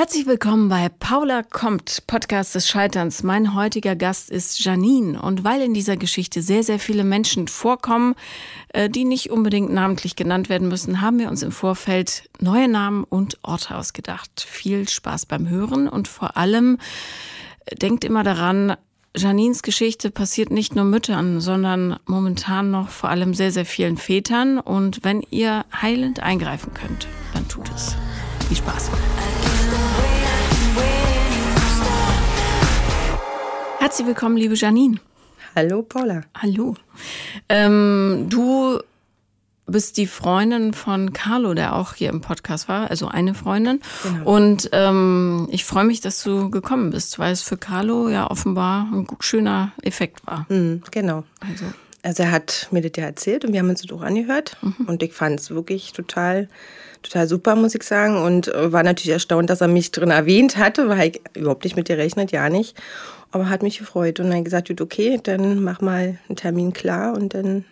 Herzlich willkommen bei Paula kommt, Podcast des Scheiterns. Mein heutiger Gast ist Janine. Und weil in dieser Geschichte sehr, sehr viele Menschen vorkommen, äh, die nicht unbedingt namentlich genannt werden müssen, haben wir uns im Vorfeld neue Namen und Orte ausgedacht. Viel Spaß beim Hören und vor allem äh, denkt immer daran, Janines Geschichte passiert nicht nur Müttern, sondern momentan noch vor allem sehr, sehr vielen Vätern. Und wenn ihr heilend eingreifen könnt, dann tut es. Viel Spaß. Herzlich willkommen, liebe Janine. Hallo, Paula. Hallo. Ähm, du bist die Freundin von Carlo, der auch hier im Podcast war, also eine Freundin. Genau. Und ähm, ich freue mich, dass du gekommen bist, weil es für Carlo ja offenbar ein schöner Effekt war. Mhm, genau. Also. also. er hat mir das ja erzählt und wir haben uns das auch angehört. Mhm. Und ich fand es wirklich total total super, muss ich sagen. Und äh, war natürlich erstaunt, dass er mich drin erwähnt hatte, weil ich überhaupt nicht mit dir rechnet, ja nicht. Aber hat mich gefreut und dann gesagt, okay, dann mach mal einen Termin klar und dann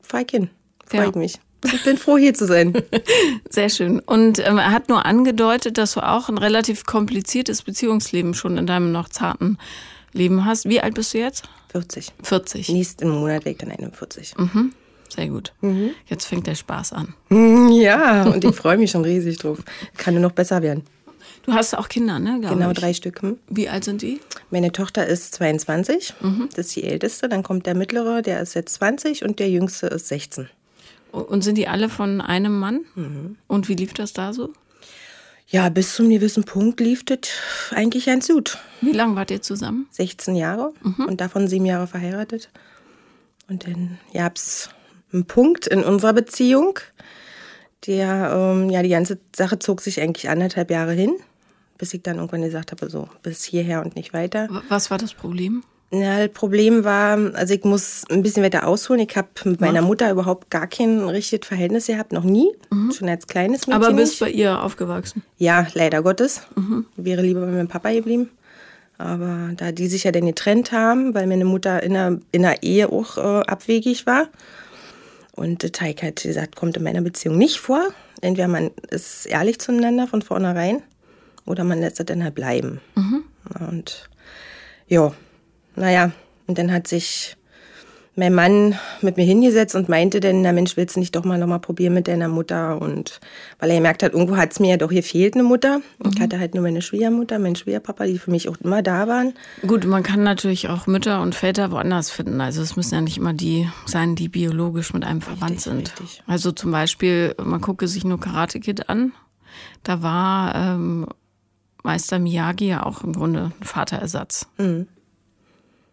fahr ich hin. Freue ja. mich. Ich bin froh, hier zu sein. Sehr schön. Und ähm, er hat nur angedeutet, dass du auch ein relativ kompliziertes Beziehungsleben schon in deinem noch zarten Leben hast. Wie alt bist du jetzt? 40. 40. Nächsten Monat weg dann 41. Mhm. Sehr gut. Mhm. Jetzt fängt der Spaß an. Ja, und ich freue mich schon riesig drauf. Kann nur noch besser werden. Du hast auch Kinder, ne? Genau, ich. drei Stück. Hm? Wie alt sind die? Meine Tochter ist 22, mhm. das ist die älteste. Dann kommt der mittlere, der ist jetzt 20 und der jüngste ist 16. Und sind die alle von einem Mann? Mhm. Und wie lief das da so? Ja, bis zum gewissen Punkt lief das eigentlich ganz gut. Wie lange wart ihr zusammen? 16 Jahre mhm. und davon sieben Jahre verheiratet. Und dann gab es einen Punkt in unserer Beziehung, der, ähm, ja, die ganze Sache zog sich eigentlich anderthalb Jahre hin bis ich dann irgendwann gesagt habe, so bis hierher und nicht weiter. Was war das Problem? Ja, das Problem war, also ich muss ein bisschen weiter ausholen. Ich habe mit meiner Mutter überhaupt gar kein richtiges Verhältnis gehabt, noch nie. Mhm. Schon als kleines Mädchen. Aber bist nicht. bei ihr aufgewachsen? Ja, leider Gottes. Mhm. Wäre lieber bei meinem Papa geblieben. Aber da die sich ja dann getrennt haben, weil meine Mutter in der, in der Ehe auch äh, abwegig war. Und der Teig hat gesagt, kommt in meiner Beziehung nicht vor. Entweder man ist ehrlich zueinander von vornherein oder man lässt es dann halt bleiben. Mhm. Und ja, naja, und dann hat sich mein Mann mit mir hingesetzt und meinte dann, na Mensch, willst du nicht doch mal nochmal probieren mit deiner Mutter? Und weil er gemerkt hat, irgendwo hat es mir ja doch, hier fehlt eine Mutter. Mhm. Ich hatte halt nur meine Schwiegermutter, mein Schwiegerpapa, die für mich auch immer da waren. Gut, man kann natürlich auch Mütter und Väter woanders finden. Also es müssen ja nicht immer die sein, die biologisch mit einem verwandt richtig, sind. Richtig. Also zum Beispiel, man gucke sich nur Karate Kid an. Da war ähm, Meister Miyagi ja auch im Grunde ein Vaterersatz. Mhm.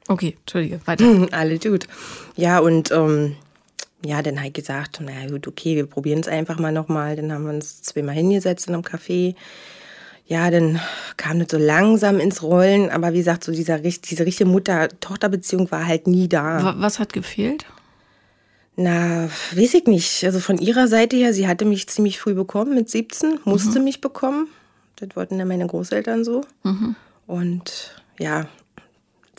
Okay, Entschuldige, weiter. Alle gut. Ja, und ähm, ja, dann halt gesagt, naja gut, okay, wir probieren es einfach mal nochmal. Dann haben wir uns zweimal hingesetzt in einem Café. Ja, dann kam das so langsam ins Rollen, aber wie gesagt, so dieser, diese richtige Mutter-Tochter-Beziehung war halt nie da. Was hat gefehlt? Na, weiß ich nicht. Also von ihrer Seite her, sie hatte mich ziemlich früh bekommen, mit 17, musste mhm. mich bekommen. Das wollten ja meine Großeltern so. Mhm. Und ja,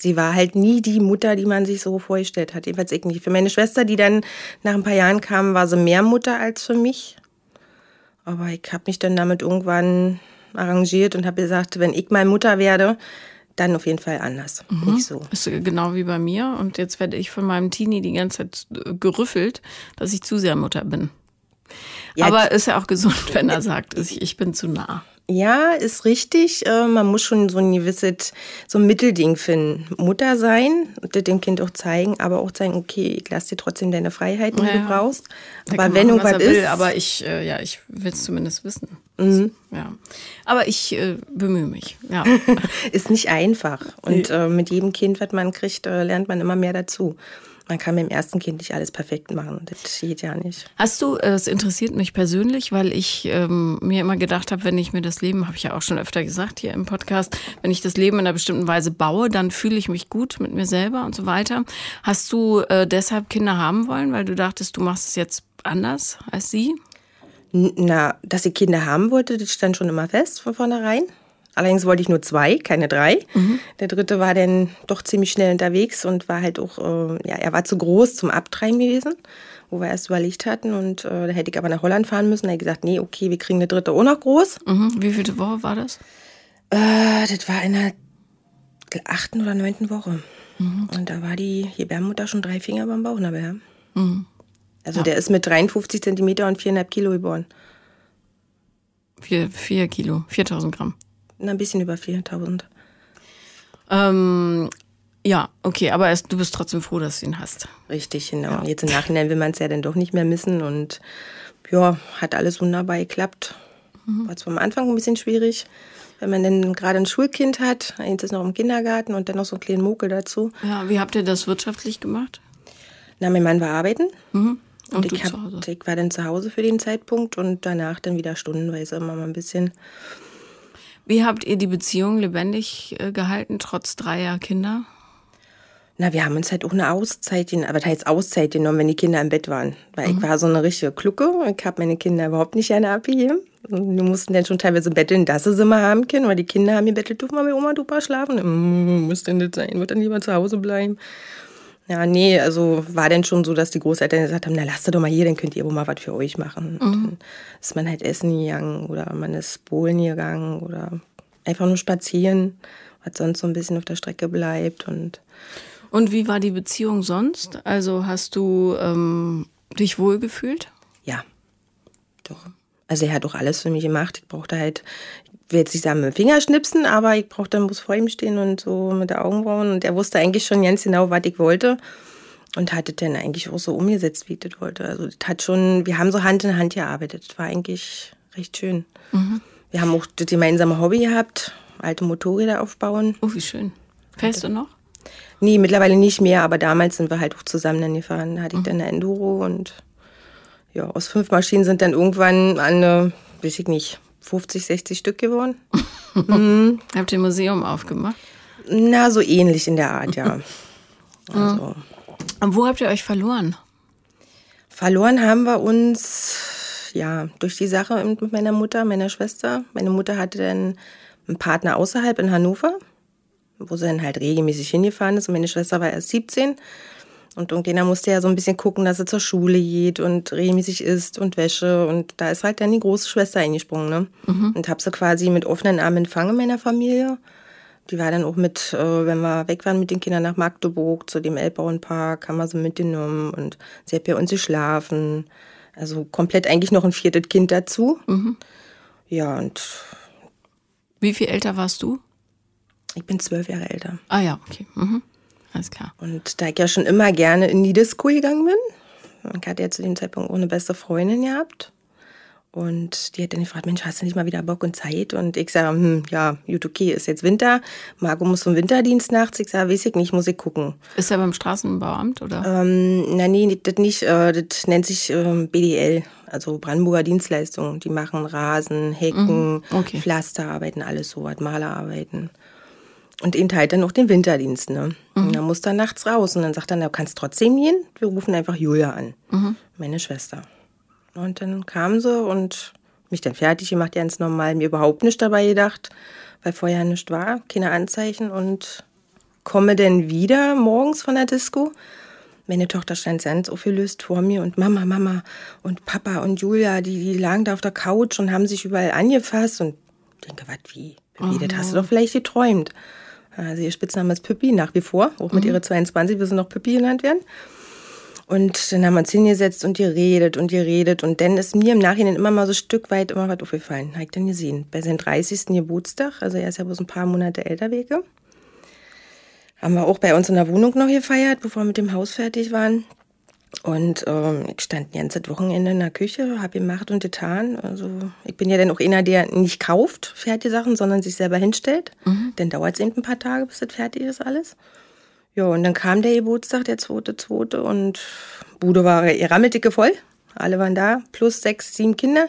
sie war halt nie die Mutter, die man sich so vorgestellt hat. Jedenfalls ich nicht. Für meine Schwester, die dann nach ein paar Jahren kam, war sie mehr Mutter als für mich. Aber ich habe mich dann damit irgendwann arrangiert und habe gesagt, wenn ich mal Mutter werde, dann auf jeden Fall anders. Mhm. Nicht so. Ist genau wie bei mir. Und jetzt werde ich von meinem Teenie die ganze Zeit gerüffelt, dass ich zu sehr Mutter bin. Ja, Aber ist ja auch gesund, wenn er sagt, ich bin zu nah. Ja, ist richtig. Äh, man muss schon so ein gewisses, so ein Mittelding finden. Mutter sein, dem Kind auch zeigen, aber auch zeigen, okay, ich lasse dir trotzdem deine Freiheit, die ja, du brauchst. Aber wenn irgendwas ist. Will, aber ich, äh, ja, ich will es zumindest wissen. Mhm. Ja. Aber ich äh, bemühe mich. Ja. ist nicht einfach. Und äh, mit jedem Kind, was man kriegt, äh, lernt man immer mehr dazu man kann mit dem ersten Kind nicht alles perfekt machen. Das geht ja nicht. Hast du, äh, es interessiert mich persönlich, weil ich ähm, mir immer gedacht habe, wenn ich mir das Leben, habe ich ja auch schon öfter gesagt hier im Podcast, wenn ich das Leben in einer bestimmten Weise baue, dann fühle ich mich gut mit mir selber und so weiter. Hast du äh, deshalb Kinder haben wollen, weil du dachtest, du machst es jetzt anders als sie? Na, dass ich Kinder haben wollte, das stand schon immer fest von vornherein. Allerdings wollte ich nur zwei, keine drei. Mhm. Der dritte war dann doch ziemlich schnell unterwegs und war halt auch, äh, ja, er war zu groß zum Abtreiben gewesen, wo wir erst überlegt hatten. Und äh, da hätte ich aber nach Holland fahren müssen. Da habe ich gesagt, nee, okay, wir kriegen eine dritte auch noch groß. Mhm. Wie viele Woche war das? Äh, das war in der achten oder neunten Woche. Mhm. Und da war die Gebärmutter schon drei Finger beim Bauchnabel. Ja? Mhm. Also ja. der ist mit 53 Zentimeter und viereinhalb Kilo geboren. Vier, vier Kilo, 4000 Gramm. Na, ein bisschen über 4000. Ähm, ja, okay, aber es, du bist trotzdem froh, dass du ihn hast. Richtig, genau. Ja. Jetzt im Nachhinein will man es ja dann doch nicht mehr missen und ja, hat alles wunderbar geklappt. Mhm. War zwar am Anfang ein bisschen schwierig, wenn man dann gerade ein Schulkind hat, eins ist noch im Kindergarten und dann noch so einen kleinen Mokel dazu. Ja, wie habt ihr das wirtschaftlich gemacht? Na, mein Mann war arbeiten. Mhm. Und, und ich, hab, ich war dann zu Hause für den Zeitpunkt und danach dann wieder stundenweise immer mal ein bisschen. Wie habt ihr die Beziehung lebendig äh, gehalten, trotz dreier Kinder? Na, wir haben uns halt auch eine Auszeit, aber das heißt Auszeit genommen, wenn die Kinder im Bett waren. Weil mhm. ich war so eine richtige Klucke. Ich habe meine Kinder überhaupt nicht gerne abgegeben. Und wir mussten dann schon teilweise betteln, dass sie sie mal haben können, weil die Kinder haben gebettelt, dürfen wir bei Oma und Opa schlafen? Mm, muss denn das sein? Wird dann lieber zu Hause bleiben? Ja, nee, also war dann schon so, dass die Großeltern gesagt haben, na lasst doch mal hier, dann könnt ihr wohl mal was für euch machen. Mhm. dann ist man halt essen gegangen oder man ist Bohlen gegangen oder einfach nur spazieren, was sonst so ein bisschen auf der Strecke bleibt. Und, und wie war die Beziehung sonst? Also hast du ähm, dich wohlgefühlt? Ja, doch. Also er hat doch alles für mich gemacht. Ich brauchte halt, will jetzt nicht sagen mit dem Fingerschnipsen, aber ich brauchte, dann muss vor ihm stehen und so mit der Augenbrauen. Und er wusste eigentlich schon ganz genau, was ich wollte. Und hatte dann eigentlich auch so umgesetzt, wie ich das wollte. Also das hat schon, wir haben so Hand in Hand gearbeitet. Das war eigentlich recht schön. Mhm. Wir haben auch das gemeinsame Hobby gehabt, alte Motorräder aufbauen. Oh, wie schön. Fährst du noch? Nee, mittlerweile nicht mehr, aber damals sind wir halt auch zusammen dann gefahren. Da hatte ich mhm. dann eine Enduro und ja, aus fünf Maschinen sind dann irgendwann eine, weiß ich nicht, 50, 60 Stück geworden. mhm. Habt ihr ein Museum aufgemacht? Na, so ähnlich in der Art, ja. also. Und wo habt ihr euch verloren? Verloren haben wir uns, ja, durch die Sache mit meiner Mutter, meiner Schwester. Meine Mutter hatte dann einen Partner außerhalb in Hannover, wo sie dann halt regelmäßig hingefahren ist. Und meine Schwester war erst 17. Und irgendjemand musste ja so ein bisschen gucken, dass er zur Schule geht und regelmäßig isst und Wäsche. Und da ist halt dann die große Schwester eingesprungen. Ne? Mhm. Und habe sie quasi mit offenen Armen empfangen in meiner Familie. Die war dann auch mit, äh, wenn wir weg waren mit den Kindern nach Magdeburg zu dem Elbauenpark, haben wir sie mitgenommen und sie hat bei uns geschlafen. Also komplett eigentlich noch ein viertes Kind dazu. Mhm. Ja, und. Wie viel älter warst du? Ich bin zwölf Jahre älter. Ah ja, okay. Mhm. Alles klar. Und da ich ja schon immer gerne in die Disco gegangen bin, ich hatte ja zu dem Zeitpunkt auch eine beste Freundin gehabt. Und die hat dann gefragt, Mensch, hast du nicht mal wieder Bock und Zeit? Und ich sage, hm, ja, gut, okay, ist jetzt Winter. Marco muss zum Winterdienst nachts. Ich sage, weiß ich nicht, muss ich gucken. Ist er beim Straßenbauamt, oder? Ähm, na, nee, das nicht. Äh, das nennt sich ähm, BDL, also Brandenburger Dienstleistung. Die machen Rasen, Hecken, mhm, okay. Pflasterarbeiten, alles so, Malerarbeiten. Und ihn teilt dann noch den Winterdienst. Ne? Mhm. Und dann muss er nachts raus. Und dann sagt er, du kannst trotzdem gehen. Wir rufen einfach Julia an, mhm. meine Schwester. Und dann kam sie und mich dann fertig gemacht, ganz normal. Mir überhaupt nicht dabei gedacht, weil vorher nichts war, keine Anzeichen. Und komme dann wieder morgens von der Disco. Meine Tochter stand ganz aufgelöst vor mir und Mama, Mama und Papa und Julia, die, die lagen da auf der Couch und haben sich überall angefasst. Und ich denke, was, wie? Wie, das hast du doch vielleicht geträumt. Also ihr Spitzname ist Pippi nach wie vor, auch mit mhm. ihrer 22 will sie noch Pippi genannt werden. Und dann haben wir uns hingesetzt und geredet und geredet. Und dann ist mir im Nachhinein immer mal so ein Stück weit immer was aufgefallen. Habe ich dann gesehen. Bei seinem 30. Geburtstag, also er ist ja bloß ein paar Monate älter wege, haben wir auch bei uns in der Wohnung noch gefeiert, bevor wir mit dem Haus fertig waren. Und ähm, ich stand ein ganzes Wochenende in der Küche, habe gemacht und getan. Also ich bin ja dann auch einer, der nicht kauft fertige Sachen, sondern sich selber hinstellt. Mhm. Dann dauert es eben ein paar Tage, bis das fertig ist alles. Ja, und dann kam der Geburtstag, der zweite, zweite und Bude war rammeldicke voll. Alle waren da, plus sechs, sieben Kinder.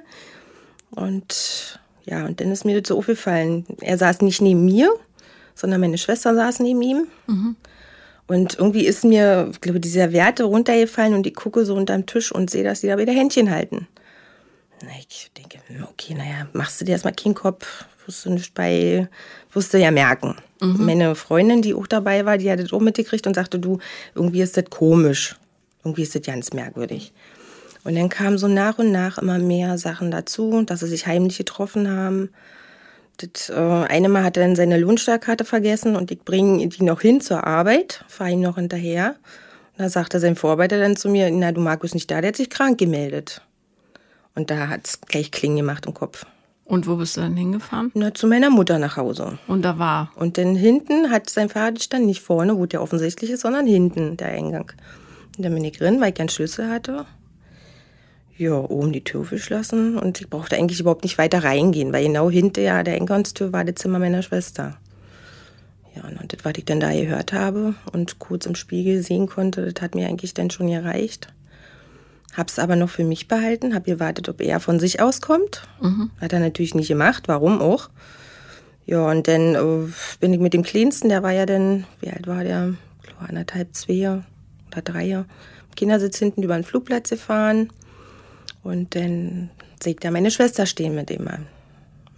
Und ja, und dann ist mir das so aufgefallen. Er saß nicht neben mir, sondern meine Schwester saß neben ihm. Mhm. Und irgendwie ist mir, ich glaube, dieser Werte runtergefallen und ich gucke so unterm Tisch und sehe, dass die da wieder Händchen halten. Ich denke, hm, okay, naja, machst du dir erstmal keinen Kopf, wirst du nicht bei, wirst du ja merken. Mhm. Meine Freundin, die auch dabei war, die hat das auch mitgekriegt und sagte, du, irgendwie ist das komisch. Irgendwie ist das ganz merkwürdig. Und dann kamen so nach und nach immer mehr Sachen dazu, dass sie sich heimlich getroffen haben, Das, äh, eine Mal hat er dann seine Lohnstarkkarte vergessen und ich bringe die noch hin zur Arbeit, fahre ihm noch hinterher. Und da sagte sein Vorarbeiter dann zu mir, na, du Markus nicht da, der hat sich krank gemeldet. Und da hat es gleich Klingen gemacht im Kopf. Und wo bist du dann hingefahren? Na, zu meiner Mutter nach Hause. Und da war? Und dann hinten hat sein Fahrradstand nicht vorne, wo der offensichtlich ist, sondern hinten, der Eingang. Und dann bin ich drin, weil ich keinen Schlüssel hatte. Ja, oben die Tür verschlossen und ich brauchte eigentlich überhaupt nicht weiter reingehen, weil genau hinter der Eingangstür war das Zimmer meiner Schwester. Ja, und das, was ich dann da gehört habe und kurz im Spiegel sehen konnte, das hat mir eigentlich dann schon gereicht. Hab's aber noch für mich behalten, hab gewartet, ob er von sich auskommt. Mhm. Hat er natürlich nicht gemacht, warum auch. Ja, und dann äh, bin ich mit dem Kleinsten, der war ja dann, wie alt war der? Ich glaube, anderthalb, zwei oder drei. Kindersitz hinten über den Flugplatz gefahren. Und dann sieht er meine Schwester stehen mit dem Mann.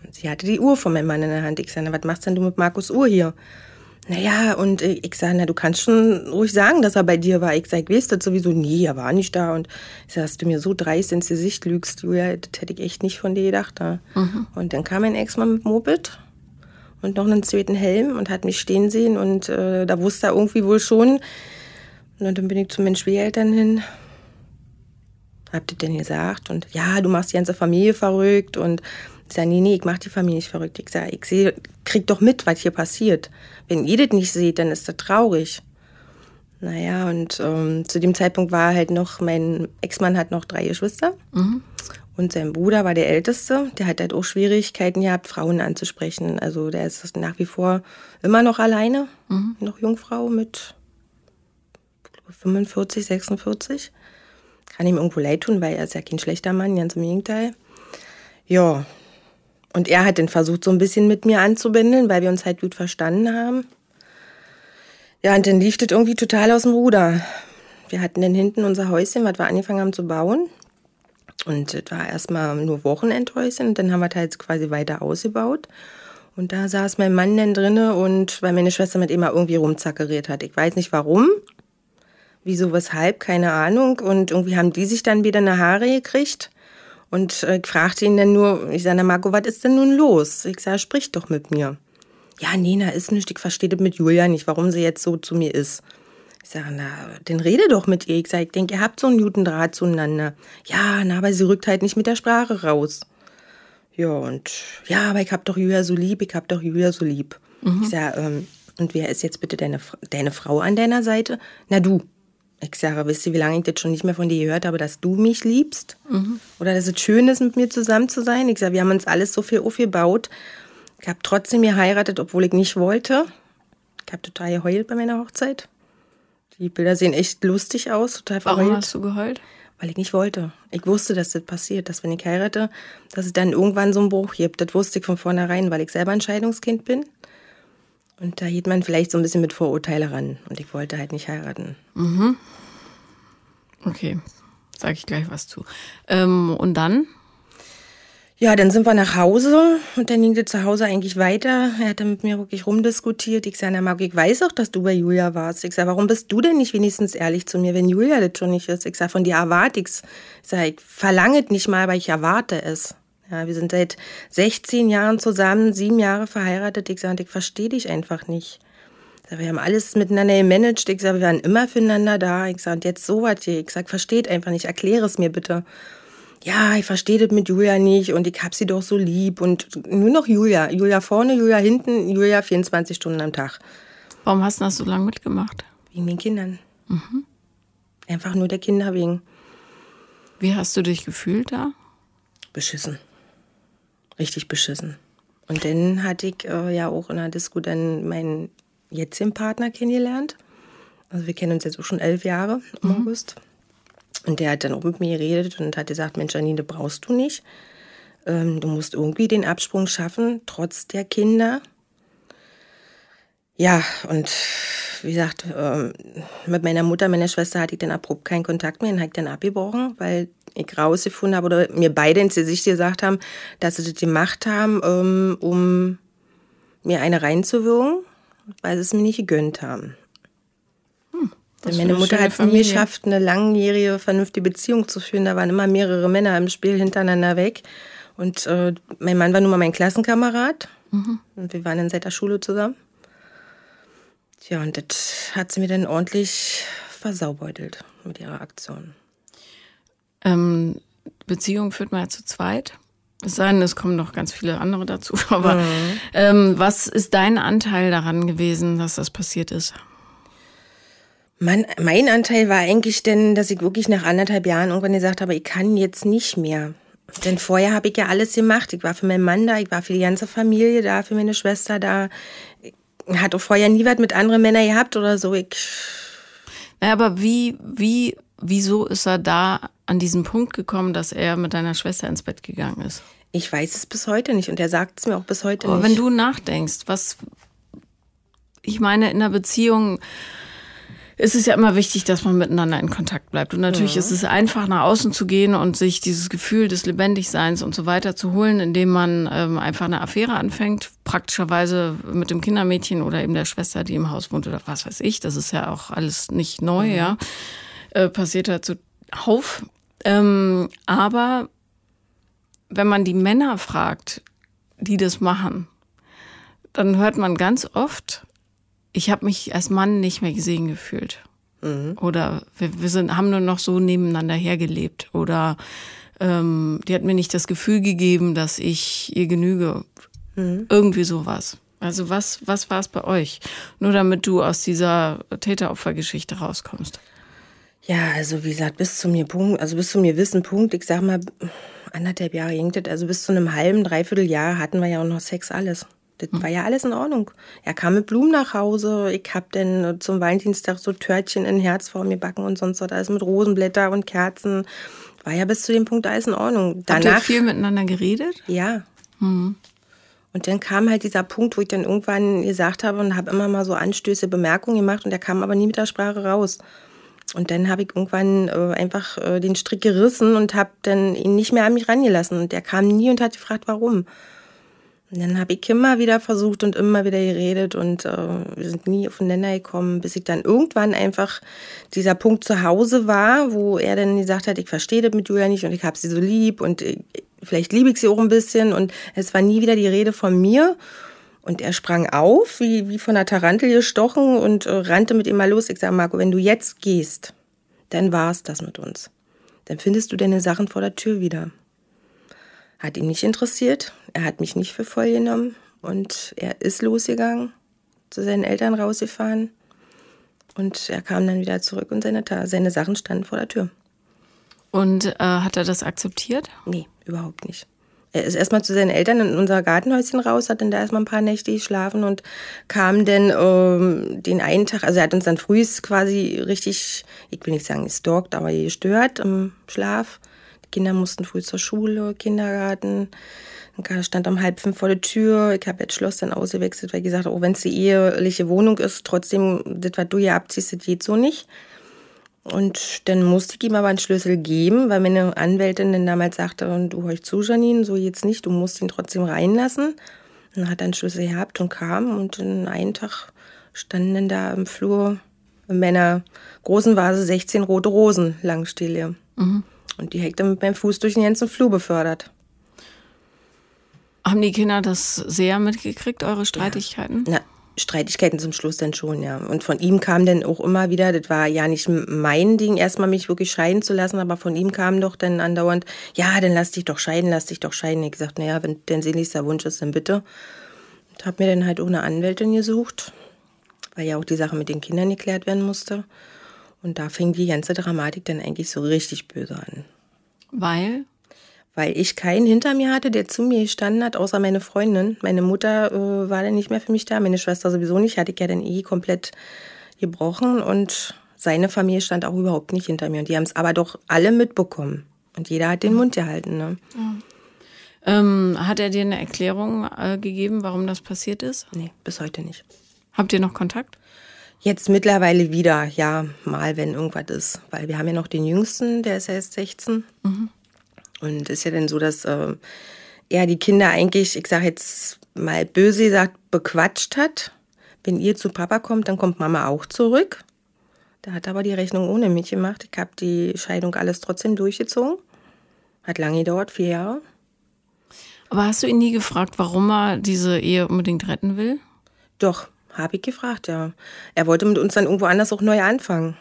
Und sie hatte die Uhr von meinem Mann in der Hand. Ich sage, was machst denn du mit Markus Uhr hier? Naja, und ich sage, na, du kannst schon ruhig sagen, dass er bei dir war. Ich sage, weißt du sowieso? Nee, er war nicht da. Und ich sage, dass du mir so dreist ins Gesicht lügst, Julia, das hätte ich echt nicht von dir gedacht. Da. Mhm. Und dann kam mein Ex-Mann mit Moped und noch einen zweiten Helm und hat mich stehen sehen. Und äh, da wusste er irgendwie wohl schon. Und dann bin ich zu meinen Schwiegereltern hin habt ihr denn gesagt? Und ja, du machst die ganze Familie verrückt. Und ich sage, nee, nee, ich mach die Familie nicht verrückt. Ich sage, ich sehe, krieg doch mit, was hier passiert. Wenn ihr das nicht seht, dann ist das traurig. Naja, und ähm, zu dem Zeitpunkt war halt noch, mein Ex-Mann hat noch drei Geschwister. Mhm. Und sein Bruder war der Älteste. Der hat halt auch Schwierigkeiten gehabt, Frauen anzusprechen. Also der ist nach wie vor immer noch alleine. Mhm. Noch Jungfrau mit 45, 46 kann ihm irgendwo leid tun, weil er ist ja kein schlechter Mann, ganz im Gegenteil. Ja, und er hat dann versucht, so ein bisschen mit mir anzubinden, weil wir uns halt gut verstanden haben. Ja, und dann lief das irgendwie total aus dem Ruder. Wir hatten dann hinten unser Häuschen, was wir angefangen haben zu bauen. Und das war erstmal nur Wochenendhäuschen und dann haben wir das halt quasi weiter ausgebaut. Und da saß mein Mann dann drinne und weil meine Schwester mit ihm irgendwie rumzackeriert hat. Ich weiß nicht warum. Wieso, weshalb, keine Ahnung. Und irgendwie haben die sich dann wieder eine Haare gekriegt. Und äh, ich fragte ihn dann nur, ich sage, Marco, was ist denn nun los? Ich sage, sprich doch mit mir. Ja, Nena ist nicht, ich verstehe das mit Julia nicht, warum sie jetzt so zu mir ist. Ich sage, na, dann rede doch mit ihr. Ich sage, ich denke, ihr habt so einen guten Draht zueinander. Ja, na, aber sie rückt halt nicht mit der Sprache raus. Ja, und ja, aber ich hab doch Julia so lieb, ich hab doch Julia so lieb. Mhm. Ich sage, ähm, und wer ist jetzt bitte deine, deine Frau an deiner Seite? Na du. Ich sage, wisst ihr, wie lange ich das schon nicht mehr von dir gehört habe, dass du mich liebst? Mhm. Oder dass es schön ist, mit mir zusammen zu sein? Ich sage, wir haben uns alles so viel aufgebaut. Ich habe trotzdem geheiratet, obwohl ich nicht wollte. Ich habe total geheult bei meiner Hochzeit. Die Bilder sehen echt lustig aus, total verheult. Warum hast du geheult? Weil ich nicht wollte. Ich wusste, dass das passiert, dass wenn ich heirate, dass es dann irgendwann so einen Bruch gibt. Das wusste ich von vornherein, weil ich selber ein Scheidungskind bin. Und da geht man vielleicht so ein bisschen mit Vorurteile ran. Und ich wollte halt nicht heiraten. Mhm. Okay, sage ich gleich was zu. Ähm, und dann? Ja, dann sind wir nach Hause und dann ging es zu Hause eigentlich weiter. Er hat dann mit mir wirklich rumdiskutiert. Ich sage, na Marc, ich weiß auch, dass du bei Julia warst. Ich sage, warum bist du denn nicht wenigstens ehrlich zu mir, wenn Julia das schon nicht ist? Ich sage, von dir erwarte ich's. Ich sage, ich verlange es nicht mal, aber ich erwarte es. Ja, wir sind seit 16 Jahren zusammen, sieben Jahre verheiratet. Ich sage, ich verstehe dich einfach nicht. Sag, wir haben alles miteinander gemanagt. Ich sage, wir waren immer füreinander da. Ich sage, und jetzt so was hier. Ich sage, versteht einfach nicht. Erkläre es mir bitte. Ja, ich verstehe das mit Julia nicht und ich hab sie doch so lieb. Und nur noch Julia. Julia vorne, Julia hinten, Julia 24 Stunden am Tag. Warum hast du das so lange mitgemacht? Wegen den Kindern. Mhm. Einfach nur der Kinder wegen. Wie hast du dich gefühlt da? Beschissen richtig beschissen. Und dann hatte ich äh, ja auch in der Disco dann meinen jetzigen Partner kennengelernt. Also wir kennen uns jetzt auch schon elf Jahre im mhm. August. Und der hat dann auch mit mir geredet und hat gesagt, Mensch, Janine, brauchst du nicht. Ähm, du musst irgendwie den Absprung schaffen, trotz der Kinder. Ja, und wie gesagt, ähm, mit meiner Mutter, meiner Schwester hatte ich dann abrupt keinen Kontakt mehr, den habe ich dann abgebrochen, weil ich rausgefunden habe oder mir beide ins Gesicht gesagt haben, dass sie das gemacht haben, ähm, um mir eine reinzuwirken, weil sie es mir nicht gegönnt haben. Hm, Denn meine Mutter hat es nie geschafft, eine langjährige, vernünftige Beziehung zu führen. Da waren immer mehrere Männer im Spiel hintereinander weg. Und äh, mein Mann war nun mal mein Klassenkamerad. Mhm. Und wir waren dann seit der Schule zusammen. Tja, und das hat sie mir dann ordentlich versaubeutelt mit ihrer Aktion. Ähm, Beziehung führt man ja zu zweit. Es sei denn, es kommen noch ganz viele andere dazu. Aber mhm. ähm, was ist dein Anteil daran gewesen, dass das passiert ist? Mein, mein Anteil war eigentlich denn, dass ich wirklich nach anderthalb Jahren irgendwann gesagt habe, ich kann jetzt nicht mehr. Denn vorher habe ich ja alles gemacht. Ich war für meinen Mann da, ich war für die ganze Familie da, für meine Schwester da. Ich hatte vorher nie was mit anderen Männern gehabt oder so. Ich naja, aber wie, wie, wieso ist er da an diesen Punkt gekommen, dass er mit deiner Schwester ins Bett gegangen ist? Ich weiß es bis heute nicht und er sagt es mir auch bis heute aber nicht. Aber wenn du nachdenkst, was, ich meine, in einer Beziehung, ist es ja immer wichtig, dass man miteinander in Kontakt bleibt. Und natürlich ja. ist es einfach, nach außen zu gehen und sich dieses Gefühl des Lebendigseins und so weiter zu holen, indem man ähm, einfach eine Affäre anfängt, praktischerweise mit dem Kindermädchen oder eben der Schwester, die im Haus wohnt oder was weiß ich. Das ist ja auch alles nicht neu, mhm. ja. Äh, passiert da zuhauf. Ähm, aber wenn man die Männer fragt, die das machen, dann hört man ganz oft, ich habe mich als Mann nicht mehr gesehen gefühlt. Mhm. Oder wir, wir, sind, haben nur noch so nebeneinander hergelebt. Oder ähm, die hat mir nicht das Gefühl gegeben, dass ich ihr genüge. Mhm. Irgendwie sowas. Also was, was war es bei euch? Nur damit du aus dieser Täteropfergeschichte rauskommst. Ja, also wie gesagt, bis zu mir Punkt, also bis zu mir Wissen Punkt, ich sag mal, anderthalb Jahre ging das, also bis zu einem halben, dreiviertel Jahr hatten wir ja auch noch Sex alles. Das war ja alles in Ordnung. Er kam mit Blumen nach Hause. Ich hab dann zum Valentinstag so Törtchen in Herz vor mir backen und sonst was alles mit Rosenblätter und Kerzen. War ja bis zu dem Punkt alles in Ordnung. Danach, Habt ihr viel miteinander geredet? Ja. Mhm. Und dann kam halt dieser Punkt, wo ich dann irgendwann gesagt habe und habe immer mal so Anstöße, Bemerkungen gemacht und er kam aber nie mit der Sprache raus. Und dann habe ich irgendwann äh, einfach äh, den Strick gerissen und habe dann ihn nicht mehr an mich rangelassen. Und der kam nie und hat gefragt, warum. Und dann habe ich immer wieder versucht und immer wieder geredet und äh, wir sind nie aufeinander gekommen, bis ich dann irgendwann einfach dieser Punkt zu Hause war, wo er dann gesagt hat, ich verstehe das mit Julia nicht und ich habe sie so lieb und ich, vielleicht liebe ich sie auch ein bisschen und es war nie wieder die Rede von mir. Und er sprang auf, wie, wie von einer Tarantel gestochen und äh, rannte mit ihm mal los. Ich sage, Marco, wenn du jetzt gehst, dann war es das mit uns. Dann findest du deine Sachen vor der Tür wieder. Hat ihn nicht interessiert. Er hat mich nicht für voll genommen. Und er ist losgegangen, zu seinen Eltern rausgefahren. Und er kam dann wieder zurück und seine, seine Sachen standen vor der Tür. Und äh, hat er das akzeptiert? Nee, überhaupt nicht. Er ist erstmal zu seinen Eltern in unser Gartenhäuschen raus, hat dann da erstmal ein paar Nächte geschlafen und kam dann ähm, den einen Tag, also er hat uns dann frühs quasi richtig, ich will nicht sagen gestalkt, aber gestört im Schlaf. Kinder mussten früh zur Schule, Kindergarten. Dann stand um halb fünf vor der Tür. Ich habe jetzt Schloss dann ausgewechselt, weil ich gesagt habe, auch wenn es die eheliche Wohnung ist, trotzdem, das, was du hier abziehst, das geht so nicht. Und dann musste ich ihm aber einen Schlüssel geben, weil meine Anwältin dann damals sagte, und du hörst zu, Janine, so jetzt nicht, du musst ihn trotzdem reinlassen. Und dann hat er einen Schlüssel gehabt und kam und in einen Tag standen dann da im Flur in meiner großen Vase 16 rote Rosen langstille. Mhm. Und die hekte mit meinem Fuß durch den ganzen Flur befördert. Haben die Kinder das sehr mitgekriegt, eure Streitigkeiten? Ja. Na, Streitigkeiten zum Schluss dann schon, ja. Und von ihm kam dann auch immer wieder, das war ja nicht mein Ding, erstmal mich wirklich scheiden zu lassen, aber von ihm kam doch dann andauernd, ja, dann lass dich doch scheiden, lass dich doch scheiden. Ich gesagt, naja, wenn dein sehnlichster Wunsch ist, dann bitte. Und habe mir dann halt auch eine Anwältin gesucht, weil ja auch die Sache mit den Kindern geklärt werden musste. Und da fing die ganze Dramatik dann eigentlich so richtig böse an. Weil? Weil ich keinen hinter mir hatte, der zu mir gestanden hat, außer meine Freundin. Meine Mutter äh, war dann nicht mehr für mich da, meine Schwester sowieso nicht, hatte ich ja dann eh komplett gebrochen und seine Familie stand auch überhaupt nicht hinter mir. Und die haben es aber doch alle mitbekommen. Und jeder hat den Mund gehalten. Ne? Ja. Ähm, hat er dir eine Erklärung äh, gegeben, warum das passiert ist? Nee, bis heute nicht. Habt ihr noch Kontakt? Jetzt mittlerweile wieder, ja, mal, wenn irgendwas ist. Weil wir haben ja noch den Jüngsten, der ist ja erst 16. Mhm. Und ist ja dann so, dass äh, er die Kinder eigentlich, ich sage jetzt mal böse gesagt, bequatscht hat. Wenn ihr zu Papa kommt, dann kommt Mama auch zurück. Da hat aber die Rechnung ohne mich gemacht. Ich habe die Scheidung alles trotzdem durchgezogen. Hat lange gedauert, vier Jahre. Aber hast du ihn nie gefragt, warum er diese Ehe unbedingt retten will? Doch, habe ich gefragt, ja. Er wollte mit uns dann irgendwo anders auch neu anfangen.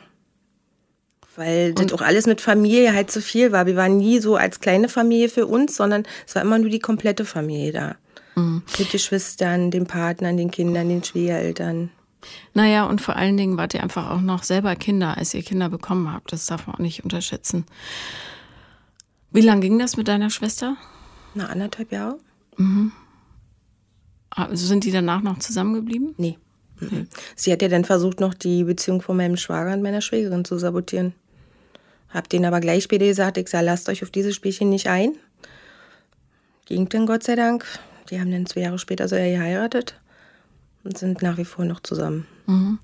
Weil das auch alles mit Familie halt zu viel war. Wir waren nie so als kleine Familie für uns, sondern es war immer nur die komplette Familie da. Mhm. Mit Geschwistern, den Partnern, den Kindern, den Schwiegereltern. Naja, und vor allen Dingen wart ihr einfach auch noch selber Kinder, als ihr Kinder bekommen habt. Das darf man auch nicht unterschätzen. Wie lange ging das mit deiner Schwester? Na, anderthalb Jahre. Mhm. Also sind die danach noch zusammengeblieben? Nee. Mhm. Sie hat ja dann versucht, noch die Beziehung von meinem Schwager und meiner Schwägerin zu sabotieren. Hab denen aber gleich später gesagt, ich sag, lasst euch auf dieses Spielchen nicht ein. Ging dann Gott sei Dank. Die haben dann zwei Jahre später so geheiratet und sind nach wie vor noch zusammen. Mhm.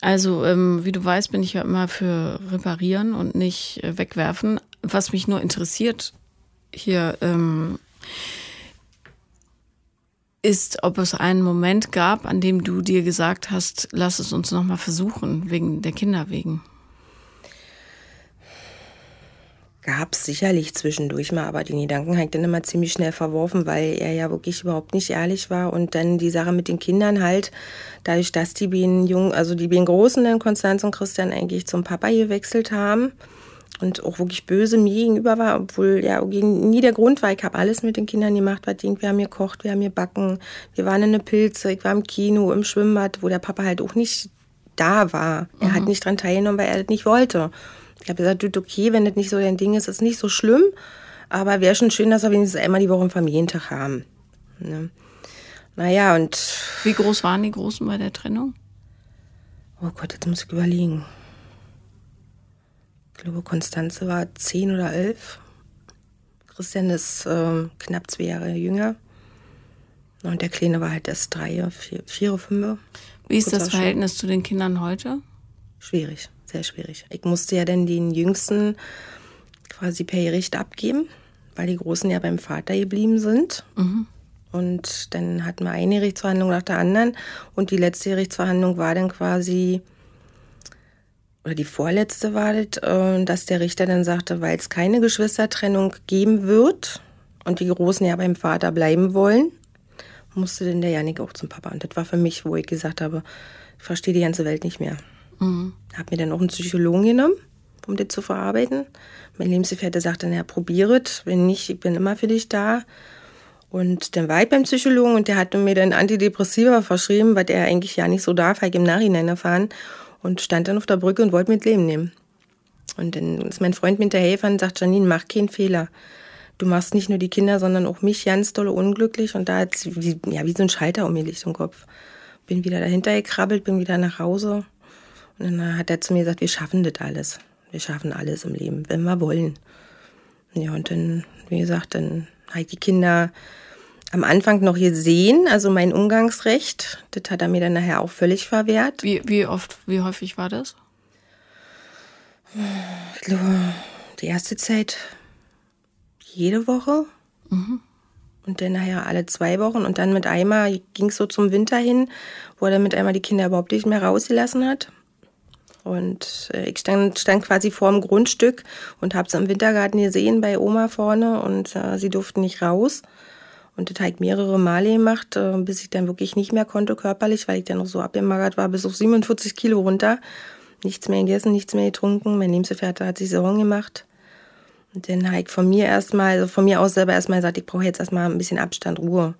Also, ähm, wie du weißt, bin ich ja immer für reparieren und nicht äh, wegwerfen. Was mich nur interessiert hier ähm, ist, ob es einen Moment gab, an dem du dir gesagt hast, lass es uns noch mal versuchen, wegen der Kinder wegen. Gab es sicherlich zwischendurch mal, aber den Gedanken habe ich dann immer ziemlich schnell verworfen, weil er ja wirklich überhaupt nicht ehrlich war. Und dann die Sache mit den Kindern halt, dadurch, dass die beiden Jungen, also die beiden Großen, dann Konstanz und Christian, eigentlich zum Papa gewechselt haben und auch wirklich böse mir gegenüber war, obwohl ja nie der Grund war. Ich habe alles mit den Kindern gemacht, was wir haben gekocht, wir haben gebacken, wir waren in der Pilze, ich war im Kino, im Schwimmbad, wo der Papa halt auch nicht da war. Er mhm. hat nicht dran teilgenommen, weil er das nicht wollte. Ich habe gesagt, okay, wenn das nicht so dein Ding ist, ist nicht so schlimm. Aber wäre schon schön, dass wir wenigstens einmal die Woche einen Familientag haben. Ne? Naja, und. Wie groß waren die Großen bei der Trennung? Oh Gott, jetzt muss ich überlegen. Ich glaube, Konstanze war zehn oder elf. Christian ist äh, knapp zwei Jahre jünger. Und der Kleine war halt erst drei, vier, vier fünf. Wie ist das Verhältnis zu den Kindern heute? Schwierig sehr schwierig. Ich musste ja dann den Jüngsten quasi per Gericht abgeben, weil die Großen ja beim Vater geblieben sind. Mhm. Und dann hatten wir eine Gerichtsverhandlung nach der anderen. Und die letzte Gerichtsverhandlung war dann quasi, oder die vorletzte war das, äh, dass der Richter dann sagte, weil es keine Geschwistertrennung geben wird und die Großen ja beim Vater bleiben wollen, musste denn der Janik auch zum Papa. Und das war für mich, wo ich gesagt habe, ich verstehe die ganze Welt nicht mehr. Mhm. Habe mir dann auch einen Psychologen genommen, um das zu verarbeiten. Mein Lebensgefährte sagte, naja, probiert, wenn nicht, ich bin immer für dich da. Und dann war ich beim Psychologen und der hat mir dann Antidepressiva verschrieben, was er eigentlich ja nicht so darf, habe ich im Nachhinein erfahren. Und stand dann auf der Brücke und wollte mit Leben nehmen. Und dann ist mein Freund mit hinterhergefahren und sagt, Janine, mach keinen Fehler. Du machst nicht nur die Kinder, sondern auch mich ganz doll unglücklich. Und da hat es wie, ja, wie so ein Schalter umgelegt im Kopf. Bin wieder dahinter gekrabbelt, bin wieder nach Hause und dann hat er zu mir gesagt, wir schaffen das alles. Wir schaffen alles im Leben, wenn wir wollen. Ja, und dann, wie gesagt, dann ich die Kinder am Anfang noch gesehen, also mein Umgangsrecht. Das hat er mir dann nachher auch völlig verwehrt. Wie, wie oft, wie häufig war das? Die erste Zeit jede Woche. Mhm. Und dann nachher alle zwei Wochen. Und dann mit einmal ging es so zum Winter hin, wo er dann mit einmal die Kinder überhaupt nicht mehr rausgelassen hat. Und äh, ich stand, stand quasi vor dem Grundstück und habe es im Wintergarten gesehen bei Oma vorne und äh, sie durften nicht raus. Und das habe ich mehrere Male gemacht, äh, bis ich dann wirklich nicht mehr konnte körperlich, weil ich dann noch so abgemagert war, bis auf 47 Kilo runter. Nichts mehr gegessen, nichts mehr getrunken. Mein Lebensgefährte hat sich Sorgen gemacht. Und dann habe ich von mir erstmal, also von mir aus selber erstmal gesagt, ich brauche jetzt erstmal ein bisschen Abstand, Ruhe.